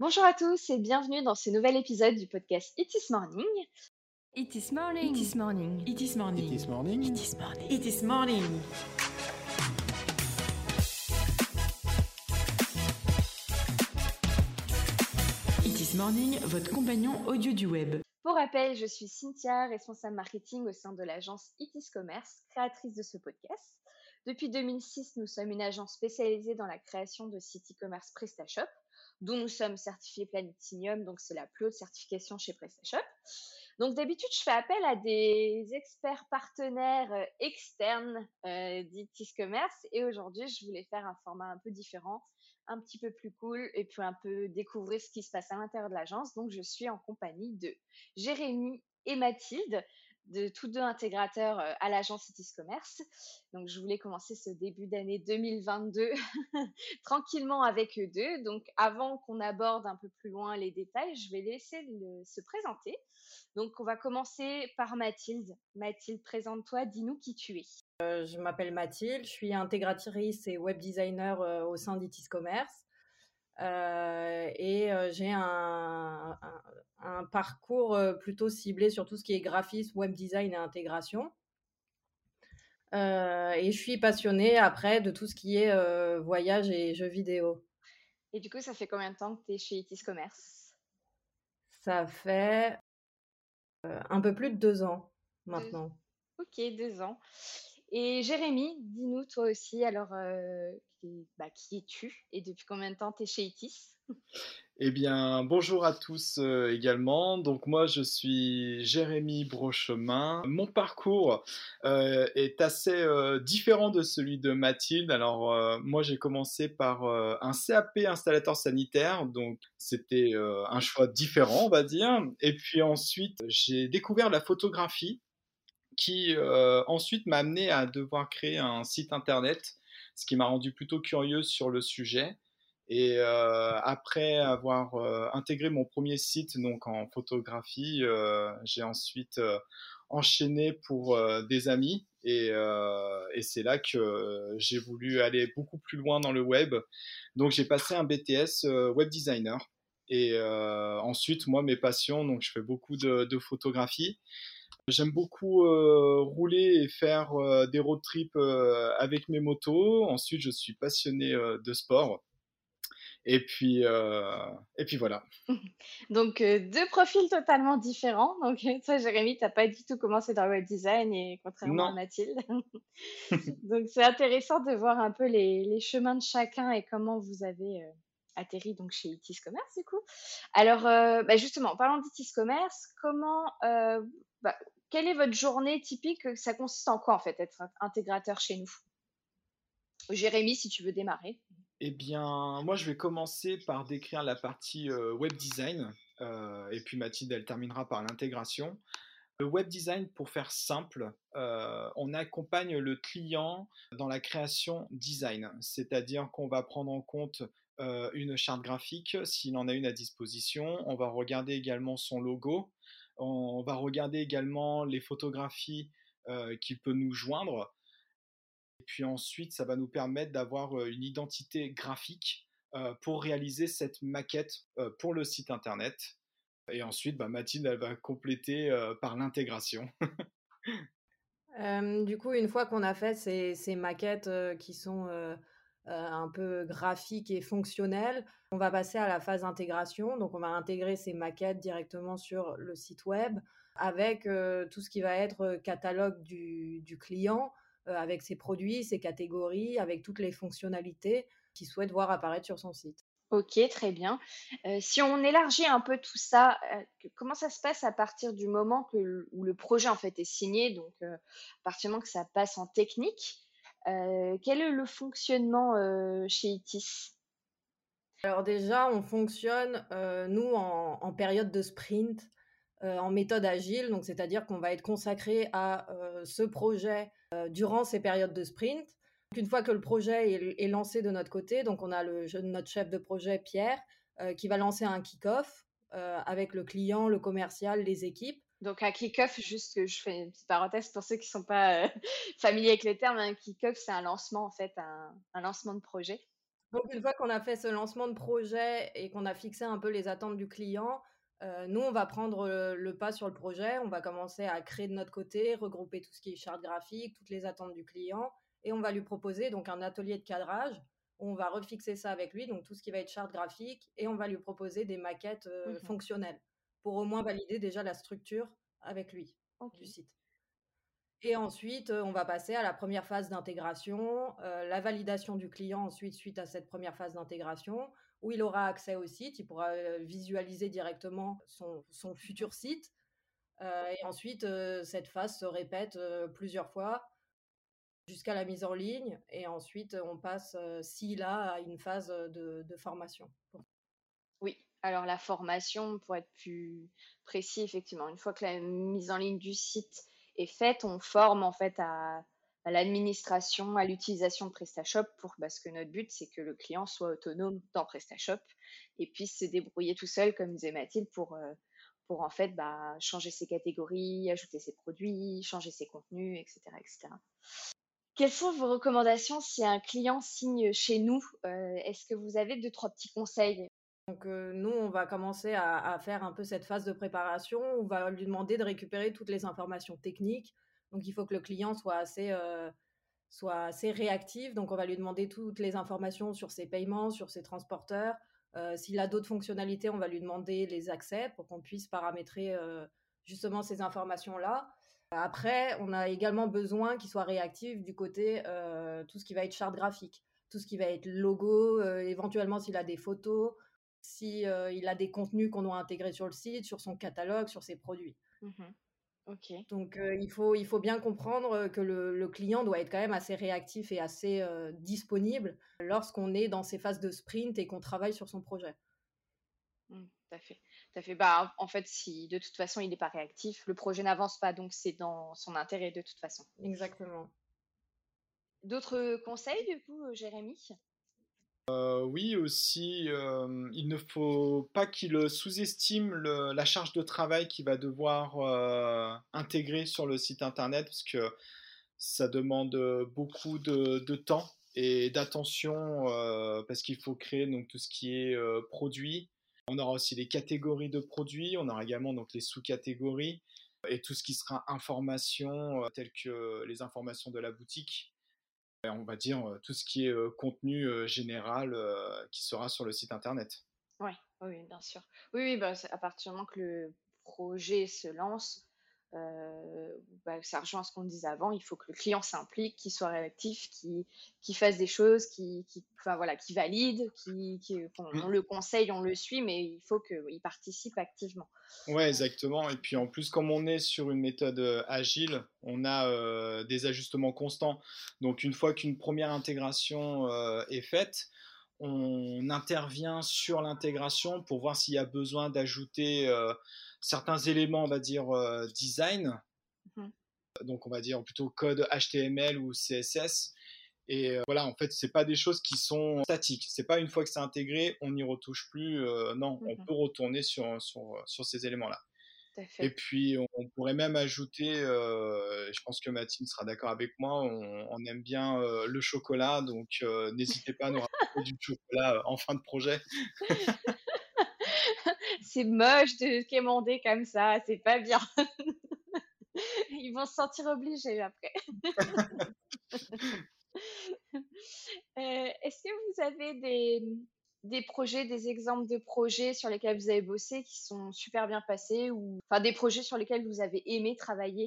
Bonjour à tous et bienvenue dans ce nouvel épisode du podcast It is Morning. It is morning. It is morning. It is morning. It is morning. It is morning. It is morning. It is morning, votre compagnon audio du web. Pour rappel, je suis Cynthia, responsable marketing au sein de l'agence It is Commerce, créatrice de ce podcast. Depuis 2006, nous sommes une agence spécialisée dans la création de sites e-commerce PrestaShop, dont nous sommes certifiés Planetinium, donc c'est la plus haute certification chez PrestaShop. Donc d'habitude, je fais appel à des experts partenaires euh, externes euh, d'ITIS Commerce et aujourd'hui, je voulais faire un format un peu différent, un petit peu plus cool et puis un peu découvrir ce qui se passe à l'intérieur de l'agence. Donc je suis en compagnie de Jérémy et Mathilde de tous deux intégrateurs euh, à l'agence Citis Commerce. Donc, je voulais commencer ce début d'année 2022 tranquillement avec eux deux. Donc, avant qu'on aborde un peu plus loin les détails, je vais laisser se présenter. Donc, on va commencer par Mathilde. Mathilde, présente-toi, dis-nous qui tu es. Euh, je m'appelle Mathilde, je suis intégratrice et web designer euh, au sein d'Itis Commerce. Euh, et euh, j'ai un, un, parcours euh, plutôt ciblé sur tout ce qui est graphisme, web design et intégration. et je suis passionnée après de tout ce qui est voyage et jeux vidéo. Et du coup, ça fait combien de temps que tu es chez Itis Commerce? Ça fait un peu plus de deux ans maintenant. Ok, deux ans. Et Jérémy, dis-nous toi aussi, alors bah, qui es-tu et depuis combien de temps tu es chez ITIS? Eh bien, bonjour à tous euh, également. Donc moi, je suis Jérémy Brochemin. Mon parcours euh, est assez euh, différent de celui de Mathilde. Alors moi, j'ai commencé par un CAP installateur sanitaire, donc c'était un choix différent, on va dire. Et puis ensuite, j'ai découvert la photographie qui ensuite m'a amené à devoir créer un site internet ce qui m'a rendu plutôt curieux sur le sujet. Et euh, après avoir euh, intégré mon premier site donc en photographie, euh, j'ai ensuite enchaîné pour des amis et, c'est là que j'ai voulu aller beaucoup plus loin dans le web. Donc j'ai passé un BTS web designer et ensuite moi mes passions donc je fais beaucoup de photographie J'aime beaucoup euh, rouler et faire euh, des road trips euh, avec mes motos. Ensuite, je suis passionné de sport. Et puis, et puis voilà. Donc, deux profils totalement différents. Donc, toi, Jérémy, tu n'as pas du tout commencé dans le web design, et contrairement à Mathilde. donc, c'est intéressant de voir un peu les, les, chemins de chacun et comment vous avez atterri donc chez Itis Commerce, du coup. Alors, bah justement, parlant d'Itis Commerce, comment bah, quelle est votre journée typique? Ça consiste en quoi en fait être intégrateur chez nous? Jérémy, si tu veux démarrer. Eh bien, moi je vais commencer par décrire la partie euh, web design euh, et puis Mathilde elle terminera par l'intégration. Le web design, pour faire simple, euh, on accompagne le client dans la création design, c'est-à-dire qu'on va prendre en compte une charte graphique s'il en a une à disposition. On va regarder également son logo, on va regarder également les photographies euh, qu'il peut nous joindre. Et puis ensuite, ça va nous permettre d'avoir euh, une identité graphique euh, pour réaliser cette maquette pour le site internet. Et ensuite, bah, Mathilde, elle va compléter par l'intégration. du coup, une fois qu'on a fait ces maquettes qui sont un peu graphique et fonctionnel. On va passer à la phase intégration. Donc, on va intégrer ces maquettes directement sur le site web avec euh, tout ce qui va être catalogue du, client, euh, avec ses produits, ses catégories, avec toutes les fonctionnalités qu'il souhaite voir apparaître sur son site. Ok, très bien. si on élargit un peu tout ça, comment ça se passe à partir du moment où le projet en fait est signé, donc à partir du moment que ça passe en technique, euh, quel est le fonctionnement euh, chez ITIS? Alors déjà, on fonctionne, euh, nous, en, période de sprint, en méthode agile, donc c'est-à-dire qu'on va être consacré à ce projet durant ces périodes de sprint. Une fois que le projet est, lancé de notre côté, donc on a le, notre chef de projet Pierre qui va lancer un kick-off avec le client, le commercial, les équipes. Donc un kick-off, juste que je fais une petite parenthèse pour ceux qui ne sont pas euh, familiers avec les termes, un kick-off c'est un lancement en fait, un, lancement de projet. Donc, une fois qu'on a fait ce lancement de projet et qu'on a fixé un peu les attentes du client, euh, nous, on va prendre le, pas sur le projet. On va commencer à créer de notre côté, regrouper tout ce qui est charte graphique, toutes les attentes du client. Et on va lui proposer donc un atelier de cadrage. on va refixer ça avec lui, donc tout ce qui va être charte graphique. Et on va lui proposer des maquettes euh, mmh fonctionnelles pour au moins valider déjà la structure avec lui du site. Et ensuite, on va passer à la première phase d'intégration, la validation du client ensuite suite à cette première phase d'intégration, où il aura accès au site, il pourra visualiser directement son, son futur site. et ensuite, cette phase se répète plusieurs fois jusqu'à la mise en ligne. Et ensuite, on passe, s'il a, à une phase de, de formation. Alors la formation, pour être plus précis, effectivement, une fois que la mise en ligne du site est faite, on forme en fait à, l'administration, à l'utilisation de PrestaShop pour, parce que notre but, c'est que le client soit autonome dans PrestaShop et puisse se débrouiller tout seul, comme disait Mathilde, pour, euh, pour en fait bah, changer ses catégories, ajouter ses produits, changer ses contenus, etc. etc. Quelles sont vos recommandations si un client signe chez nous euh, Est-ce que vous avez deux, trois petits conseils? Donc nous, on va commencer à, faire un peu cette phase de préparation. On va lui demander de récupérer toutes les informations techniques. Donc il faut que le client soit assez, assez réactif. Donc on va lui demander toutes les informations sur ses paiements, sur ses transporteurs. S'il a d'autres fonctionnalités, on va lui demander les accès pour qu'on puisse paramétrer justement ces informations-là. Après, on a également besoin qu'il soit réactif du côté tout ce qui va être charte graphique, tout ce qui va être logo, éventuellement s'il a des photos si il a des contenus qu'on doit intégrer sur le site, sur son catalogue, sur ses produits. Mmh Donc il, faut, il faut bien comprendre que le, client doit être quand même assez réactif et assez disponible lorsqu'on est dans ces phases de sprint et qu'on travaille sur son projet. Mmh, tout à fait. Tout fait. Bah, en fait, si de toute façon il n'est pas réactif, le projet n'avance pas, donc c'est dans son intérêt de toute façon. Exactement. D'autres conseils du coup, Jérémy? Euh, oui, aussi, euh, il ne faut pas qu'il sous-estime la charge de travail qu'il va devoir euh, intégrer sur le site internet, parce que ça demande beaucoup de, temps et d'attention, parce qu'il faut créer donc tout ce qui est produit. On aura aussi les catégories de produits, on aura également donc les sous-catégories et tout ce qui sera information, telles que les informations de la boutique on va dire tout ce qui est contenu général qui sera sur le site internet. Ouais, oui, bien sûr. Oui, oui bah, à partir du moment que le projet se lance, bah, ça rejoint ce qu'on disait avant, il faut que le client s'implique, qu'il soit réactif, qu'il fasse des choses, qu'il enfin, voilà, valide, qui mmh. on, le conseille, on le suit, mais il faut qu'il participe activement. Ouais, exactement. Et puis en plus, comme on est sur une méthode euh, agile, on a euh, des ajustements constants. Donc une fois qu'une première intégration est faite, on intervient sur l'intégration pour voir s'il y a besoin d'ajouter certains éléments, on va dire, euh, design. Mmh Donc, on va dire plutôt code HTML ou CSS. Et euh, voilà, en fait, c'est pas des choses qui sont statiques. C'est pas une fois que c'est intégré, on n'y retouche plus. Euh, non, on mmh peut retourner sur, sur, sur ces éléments-là. Et puis, on, pourrait même ajouter, je pense que Mathilde sera d'accord avec moi, on, aime bien le chocolat, donc n'hésitez pas à nous rapporter du chocolat en fin de projet. c'est moche de quémander comme ça, c'est pas bien. Ils vont se sentir obligés après. Euh, est-ce que vous avez des, des, projets, des exemples de projets sur lesquels vous avez bossé qui sont super bien passés ou enfin des projets sur lesquels vous avez aimé travailler?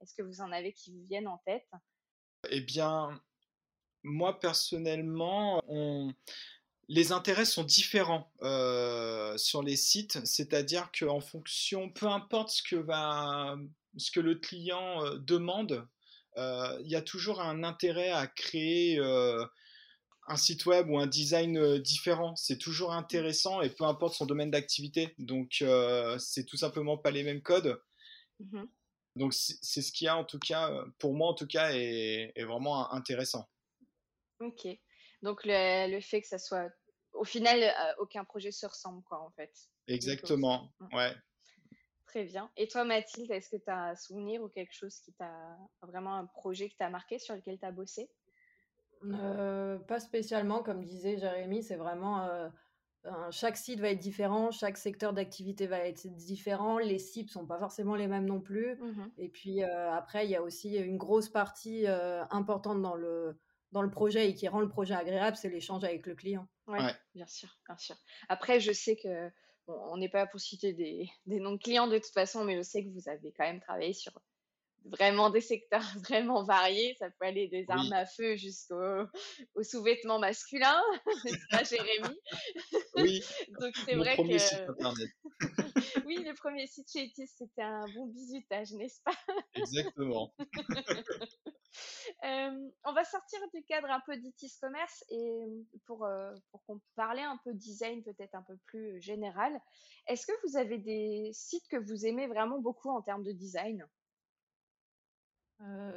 Est-ce que vous en avez qui vous viennent en tête? Eh bien, moi personnellement, on, les intérêts sont différents euh, sur les sites, c'est-à-dire qu'en fonction, peu importe ce que, va, ce que le client euh, demande, euh, il y a toujours un intérêt à créer un site web ou un design différent. C'est toujours intéressant et peu importe son domaine d'activité. Donc, c'est tout simplement pas les mêmes codes. Mmh Donc, c'est ce qui a en tout cas, pour moi en tout cas, est, est vraiment intéressant. Ok. Donc le, fait que ça soit, au final, euh, aucun projet se ressemble, quoi, en fait. Exactement, ouais. Très bien. Et toi, Mathilde, est-ce que tu as un souvenir ou quelque chose qui t'a, vraiment un projet qui t'a marqué, sur lequel tu as bossé? Pas spécialement, comme disait Jérémy, c'est vraiment chaque site va être différent, chaque secteur d'activité va être différent, les cibles sont pas forcément les mêmes non plus. Mmh Et puis après, il y a aussi une grosse partie importante dans le, dans le projet et qui rend le projet agréable, c'est l'échange avec le client. Oui, bien sûr, bien sûr. Après, je sais que on n'est pas pour citer des, des noms de clients de toute façon, mais je sais que vous avez quand même travaillé sur vraiment des secteurs vraiment variés. Ça peut aller des armes à feu jusqu'aux sous-vêtements masculins, n'est-ce pas, Jérémy Oui. Donc c'est vrai que. oui, le premier site chez Etis, c'était un bon bisutage, n'est-ce pas? Exactement. on va sortir du cadre un peu d'Itis Commerce et pour, pour qu'on parler un peu design peut-être un peu plus général. Est-ce que vous avez des sites que vous aimez vraiment beaucoup en termes de design?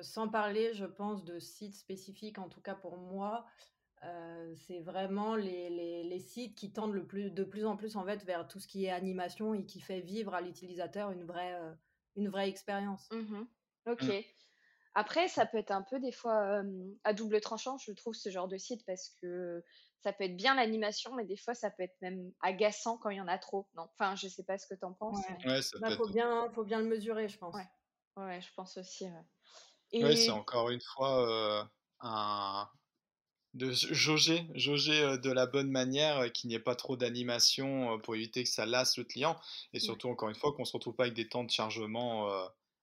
Sans parler, je pense, de sites spécifiques, en tout cas pour moi, c'est vraiment les, sites qui tendent le plus, de plus en plus en fait vers tout ce qui est animation et qui fait vivre à l'utilisateur une vraie, une vraie expérience. Mmh ok. Mmh. Après, ça peut être un peu des fois à double tranchant, je trouve, ce genre de site, parce que ça peut être bien l'animation, mais des fois, ça peut être même agaçant quand il y en a trop. Non? Enfin, je sais pas ce que tu en penses. Ouais. Bah, faut, bien, faut bien le mesurer, je pense. Ouais, ouais je pense aussi. Oui, c'est encore une fois un de jauger, jauger de la bonne manière, qu'il n'y ait pas trop d'animation pour éviter que ça lasse le client, et surtout encore une fois qu'on se retrouve pas avec des temps de chargement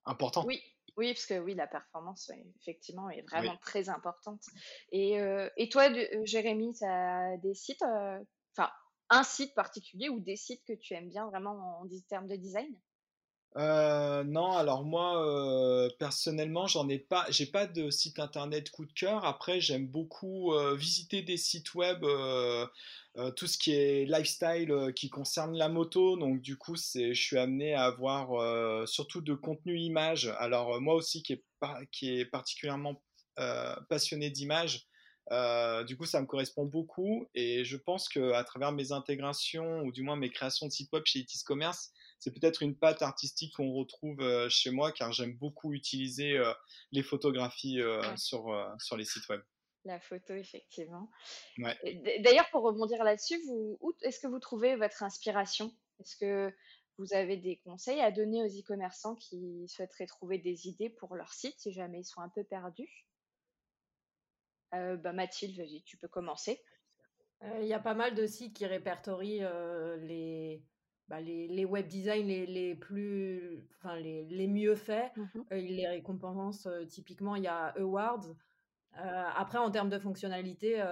importants. Oui, oui, parce que oui, la performance effectivement est vraiment très importante. Et, et toi, Jérémy, tu as des sites, enfin un site particulier ou des sites que tu aimes bien vraiment en termes de design? Euh, non, alors moi, euh, personnellement, j'en ai pas, j'ai pas de site internet coup de cœur. Après, j'aime beaucoup euh, visiter des sites web, tout ce qui est lifestyle qui concerne la moto. Donc, du coup, je suis amené à avoir surtout de contenu image. Alors, moi aussi, qui est, qui est particulièrement passionné d'image, du coup, ça me correspond beaucoup et je pense que à travers mes intégrations ou du moins mes créations de sites web chez Itis Commerce, c'est peut-être une patte artistique qu'on retrouve euh, chez moi car j'aime beaucoup utiliser euh, les photographies euh, sur, sur les sites web. La photo, effectivement. D'ailleurs, pour rebondir là-dessus, est-ce que vous trouvez votre inspiration? Est-ce que vous avez des conseils à donner aux e-commerçants qui souhaiteraient trouver des idées pour leur site si jamais ils sont un peu perdus? Bah, Mathilde, vas-y, tu peux commencer. Il y a pas mal de sites qui répertorient les, bah, les, web design les, plus, enfin, les, les mieux faits, mmh euh, ils les récompensent. Euh, typiquement, il y a Awards. Euh, après, en termes de fonctionnalité,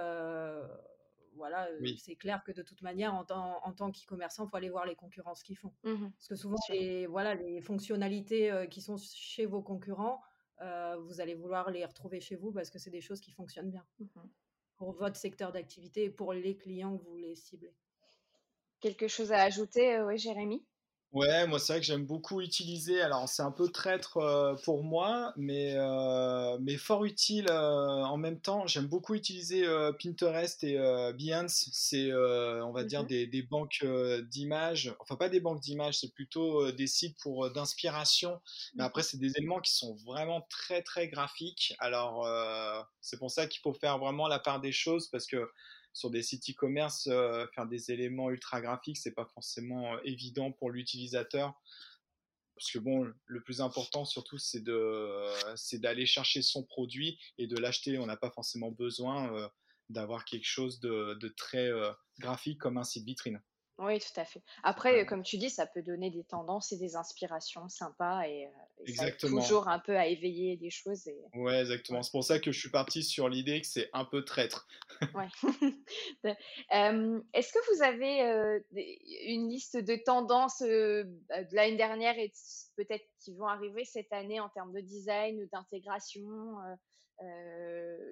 voilà, c'est clair que de toute manière, en, tant, en tant qu'e-commerçant, il faut aller voir les concurrences qu'ils font. Mmh Parce que souvent, les, voilà, les fonctionnalités qui sont chez vos concurrents, vous allez vouloir les retrouver chez vous parce que c'est des choses qui fonctionnent bien mmh pour votre secteur d'activité et pour les clients que vous voulez cibler quelque chose à ajouter, euh, oui, Jérémy? Ouais, moi c'est vrai que j'aime beaucoup utiliser. Alors c'est un peu traître euh, pour moi, mais, euh, mais fort utile en même temps. J'aime beaucoup utiliser Pinterest et Behance. C'est, on va dire, mmh des, des banques d'images. Enfin pas des banques d'images, c'est plutôt des sites pour d'inspiration. Mais mmh après c'est des éléments qui sont vraiment très très graphiques. Alors c'est pour ça qu'il faut faire vraiment la part des choses parce que sur des sites e-commerce, euh, faire des éléments ultra graphiques, c'est pas forcément euh, évident pour l'utilisateur. Parce que bon, le plus important surtout, c'est de, c'est d'aller chercher son produit et de l'acheter. On n'a pas forcément besoin euh, d'avoir quelque chose de très graphique comme un site vitrine. Oui, tout à fait. Après, comme tu dis, ça peut donner des tendances et des inspirations sympas et, euh, toujours un peu à éveiller des choses. Et... Ouais, exactement. C'est pour ça que je suis partie sur l'idée que c'est un peu traître. ouais. Est-ce que vous avez euh, une liste de tendances bah, de l'année dernière et peut-être qui vont arriver cette année en termes de design ou d'intégration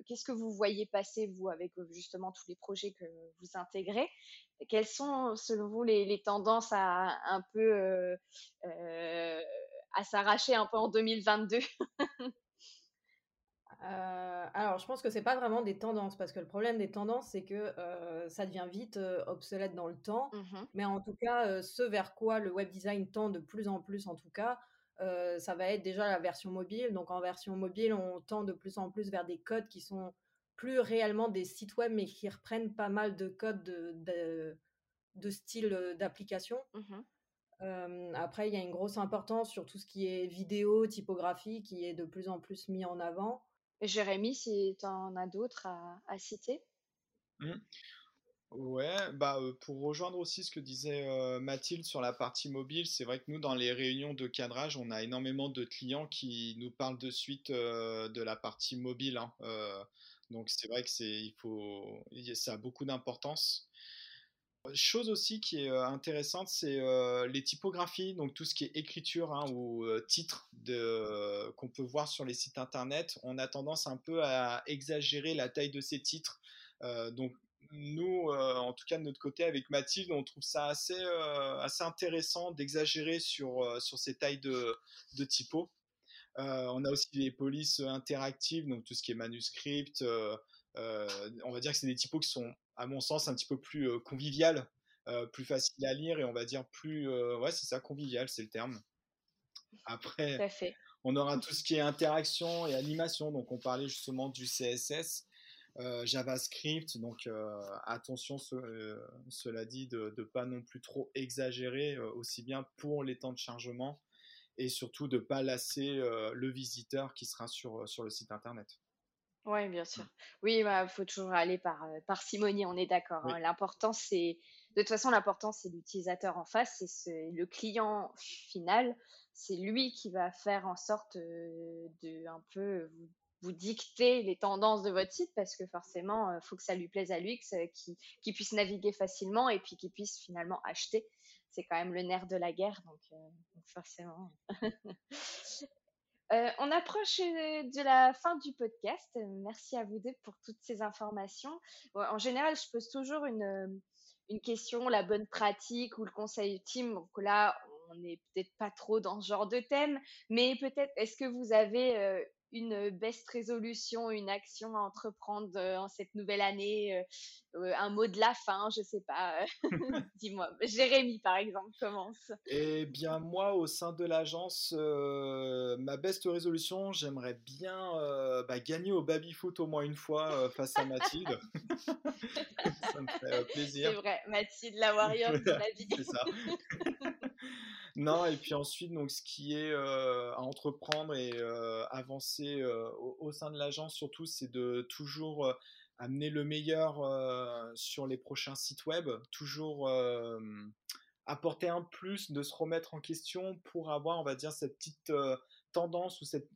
Qu'est-ce que vous voyez passer, vous, avec justement tous les projets que vous intégrez? Quelles sont, selon vous, les, tendances à un peu euh, euh, à s'arracher un peu en 2022 euh, alors, je pense que c'est pas vraiment des tendances, parce que le problème des tendances, c'est que ça devient vite obsolète dans le temps. Mmh Mais en tout cas, ce vers quoi le web design tend de plus en plus, en tout cas, ça va être déjà la version mobile. Donc, en version mobile, on tend de plus en plus vers des codes qui sont plus réellement des sites web, mais qui reprennent pas mal de codes de, de, style d'application. Mmh après, il y a une grosse importance sur tout ce qui est vidéo, typographie, qui est de plus en plus mis en avant. Jérémy, si tu en as d'autres à, citer? Mmh. Ouais, bah pour rejoindre aussi ce que disait Mathilde sur la partie mobile, c'est vrai que nous, dans les réunions de cadrage, on a énormément de clients qui nous parlent de suite de la partie mobile. Hein, donc c'est vrai que c'est, il faut, ça a beaucoup d'importance. Chose aussi qui est intéressante, c'est les typographies, donc tout ce qui est écriture hein, ou titre qu'on peut voir sur les sites internet. On a tendance un peu à exagérer la taille de ces titres. donc nous, en tout cas de notre côté avec Mathilde, on trouve ça assez, assez intéressant d'exagérer sur, sur ces tailles de, de typos. on a aussi les polices interactives, donc tout ce qui est manuscript. on va dire que c'est des typos qui sont à mon sens, un petit peu plus euh, convivial, euh, plus facile à lire et on va dire plus. Euh, ouais, c'est ça, convivial, c'est le terme. Après, on aura tout ce qui est interaction et animation. Donc, on parlait justement du CSS. JavaScript, donc attention, cela dit, de ne pas non plus trop exagérer, aussi bien pour les temps de chargement et surtout de ne pas lasser le visiteur qui sera sur, sur le site internet. Oui, bien sûr. Oui, il bah, faut toujours aller par, euh, parcimonie, on est d'accord. Hein. L'important, c'est, de toute façon, l'important, c'est l'utilisateur en face, c'est le client final. C'est lui qui va faire en sorte euh, de un peu vous, dicter les tendances de votre site parce que forcément, il euh, faut que ça lui plaise à lui, qu'il puisse naviguer facilement et puis qu'il puisse finalement acheter. C'est quand même le nerf de la guerre, donc, donc forcément. Euh, on approche euh, de la fin du podcast. Merci à vous deux pour toutes ces informations. en général, je pose toujours euh, une, question, la bonne pratique ou le conseil ultime. Donc là, on n'est peut-être pas trop dans ce genre de thème, mais peut-être est-ce que vous avez une best résolution, une action à entreprendre euh, en cette nouvelle année, euh, euh, un mot de la fin, je sais pas. Dis-moi, Jérémy par exemple commence. Eh bien moi, au sein de l'agence, ma best résolution, j'aimerais bien bah, gagner au baby foot au moins une fois face à Mathilde. ça me fait plaisir. C'est vrai, Mathilde la warrior de la vie. C'est ça. Non, et puis ensuite, donc, ce qui est à entreprendre et avancer au, sein de l'agence, surtout, c'est de toujours amener le meilleur sur les prochains sites web, toujours apporter un plus, de se remettre en question pour avoir, on va dire, cette petite tendance ou cette,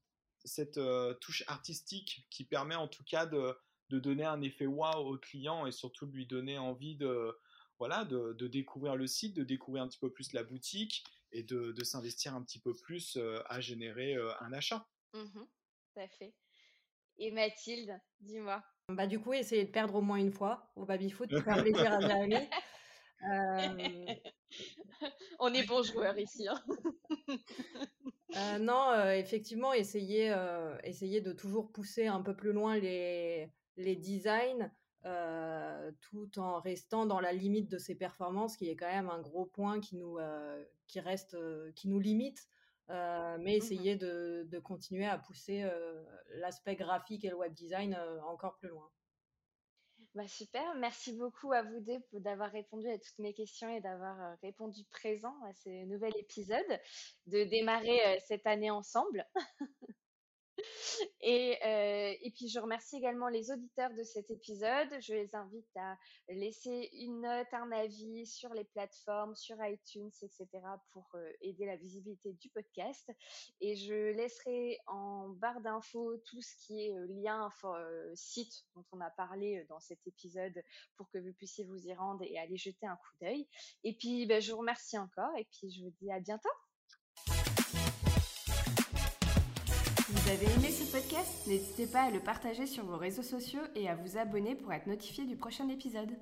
cette touche artistique qui permet en tout cas de, de donner un effet wow au client et surtout de lui donner envie de, voilà, de, découvrir le site, de découvrir un petit peu plus la boutique et de, s'investir un petit peu plus à générer un achat. Mmh tout à fait. Et Mathilde, dis-moi. Bah du coup, essayer de perdre au moins une fois au baby-foot pour faire plaisir à Jérémy. On est bons joueurs ici. Hein. non, effectivement, essayer, essayer de toujours pousser un peu plus loin les, les designs euh, tout en restant dans la limite de ses performances, qui est quand même un gros point qui nous, euh, qui reste, euh, qui nous limite. mais mmh essayer de, de, continuer à pousser l'aspect graphique et le web design encore plus loin. Bah super, merci beaucoup à vous deux d'avoir répondu à toutes mes questions et d'avoir répondu présent à ce nouvel épisode, de démarrer cette année ensemble. Et, euh, et, puis, je remercie également les auditeurs de cet épisode. Je les invite à laisser une note, un avis sur les plateformes, sur iTunes, etc., pour euh, aider la visibilité du podcast. Et je laisserai en barre d'infos tout ce qui est euh, lien site dont on a parlé dans cet épisode pour que vous puissiez vous y rendre et aller jeter un coup d'œil. Et puis, ben, je vous remercie encore et puis je vous dis à bientôt. Avez aimé ce podcast N'hésitez pas à le partager sur vos réseaux sociaux et à vous abonner pour être notifié du prochain épisode.